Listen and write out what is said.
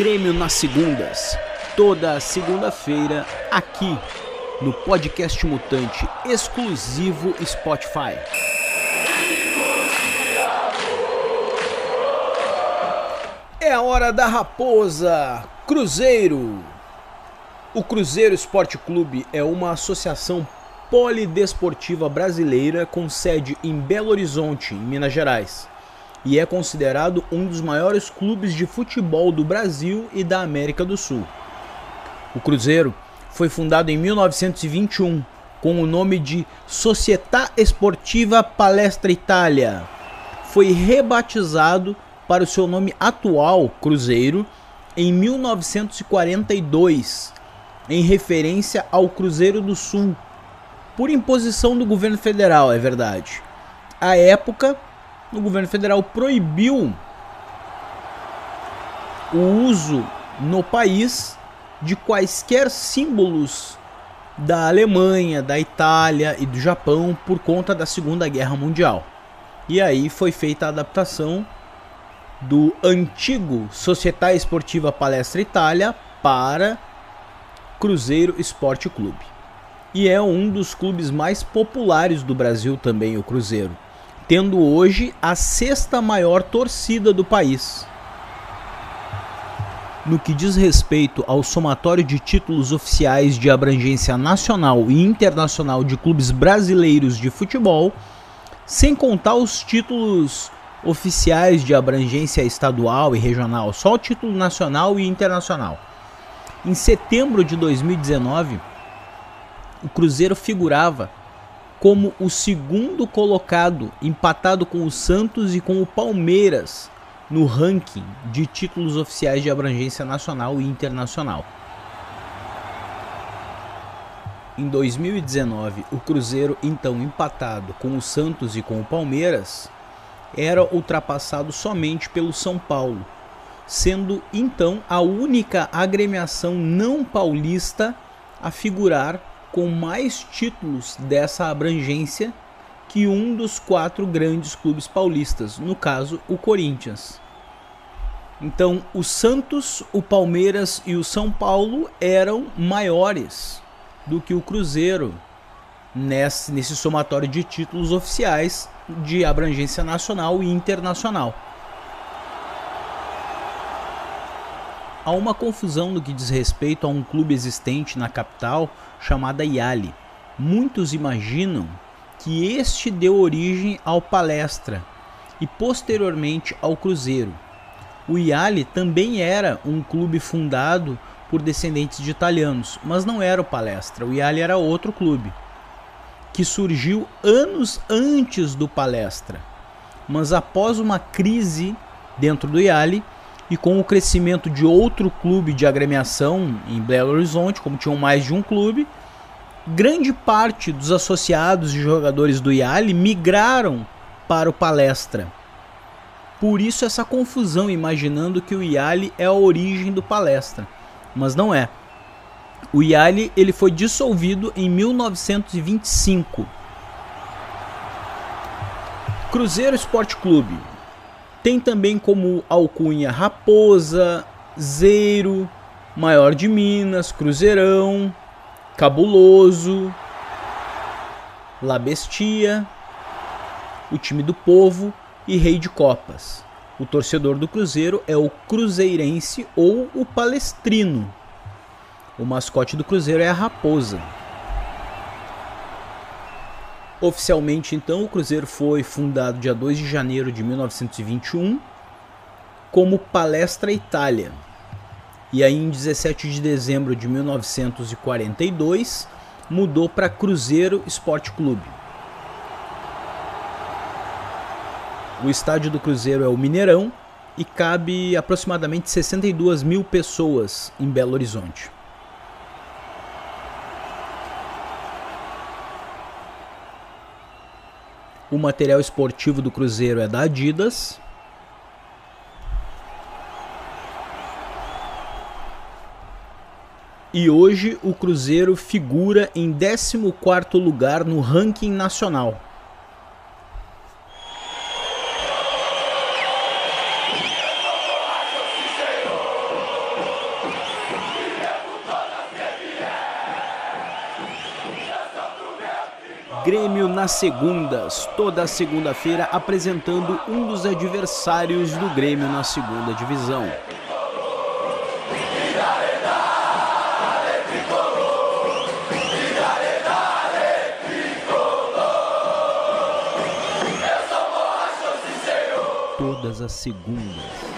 Grêmio nas segundas. Toda segunda-feira aqui no podcast Mutante exclusivo Spotify. É a hora da raposa, Cruzeiro. O Cruzeiro Esporte Clube é uma associação polidesportiva brasileira com sede em Belo Horizonte, em Minas Gerais, e é considerado um dos maiores clubes de futebol do Brasil e da América do Sul. O Cruzeiro foi fundado em 1921 com o nome de Società Esportiva Palestra Itália. Foi rebatizado para o seu nome atual, Cruzeiro, em 1942, em referência ao Cruzeiro do Sul, por imposição do governo federal, é verdade. À época, o governo federal proibiu o uso no país de quaisquer símbolos da Alemanha, da Itália e do Japão por conta da Segunda Guerra Mundial. E aí foi feita a adaptação do antigo Società Esportiva Palestra Itália para Cruzeiro Esporte Clube. E é um dos clubes mais populares do Brasil também, o Cruzeiro, tendo hoje a sexta maior torcida do país. No que diz respeito ao somatório de títulos oficiais de abrangência nacional e internacional de clubes brasileiros de futebol, sem contar os títulos oficiais de abrangência estadual e regional, só o título nacional e internacional. Em setembro de 2019, o Cruzeiro figurava como o segundo colocado, empatado com o Santos e com o Palmeiras no ranking de títulos oficiais de abrangência nacional e internacional. Em 2019, o Cruzeiro, então empatado com o Santos e com o Palmeiras, era ultrapassado somente pelo São Paulo, sendo então a única agremiação não paulista a figurar com mais títulos dessa abrangência que um dos quatro grandes clubes paulistas, no caso o Corinthians. Então, o Santos, o Palmeiras e o São Paulo eram maiores do que o Cruzeiro nesse, nesse somatório de títulos oficiais de abrangência nacional e internacional. Há uma confusão no que diz respeito a um clube existente na capital chamada Yali. Muitos imaginam que este deu origem ao Palestra e posteriormente ao Cruzeiro. O Iali também era um clube fundado por descendentes de italianos, mas não era o Palestra. O Iali era outro clube que surgiu anos antes do Palestra. Mas após uma crise dentro do Iali e com o crescimento de outro clube de agremiação em Belo Horizonte, como tinham mais de um clube, grande parte dos associados e jogadores do Iali migraram para o Palestra. Por isso essa confusão imaginando que o Iali é a origem do Palestra, mas não é. O Iali ele foi dissolvido em 1925. Cruzeiro Esporte Clube tem também como alcunha Raposa, Zeiro, Maior de Minas, Cruzeirão, Cabuloso, La Bestia, o time do povo e Rei de Copas. O torcedor do Cruzeiro é o Cruzeirense ou o Palestrino. O mascote do Cruzeiro é a raposa. Oficialmente, então, o Cruzeiro foi fundado dia 2 de janeiro de 1921 como Palestra Itália e aí, em 17 de dezembro de 1942, mudou para Cruzeiro Esporte Clube. O estádio do Cruzeiro é o Mineirão e cabe aproximadamente 62 mil pessoas em Belo Horizonte. O material esportivo do Cruzeiro é da Adidas, E hoje o Cruzeiro figura em 14º lugar no ranking nacional. Grêmio nas segundas, toda segunda-feira apresentando um dos adversários do Grêmio na segunda divisão. Todas as segundas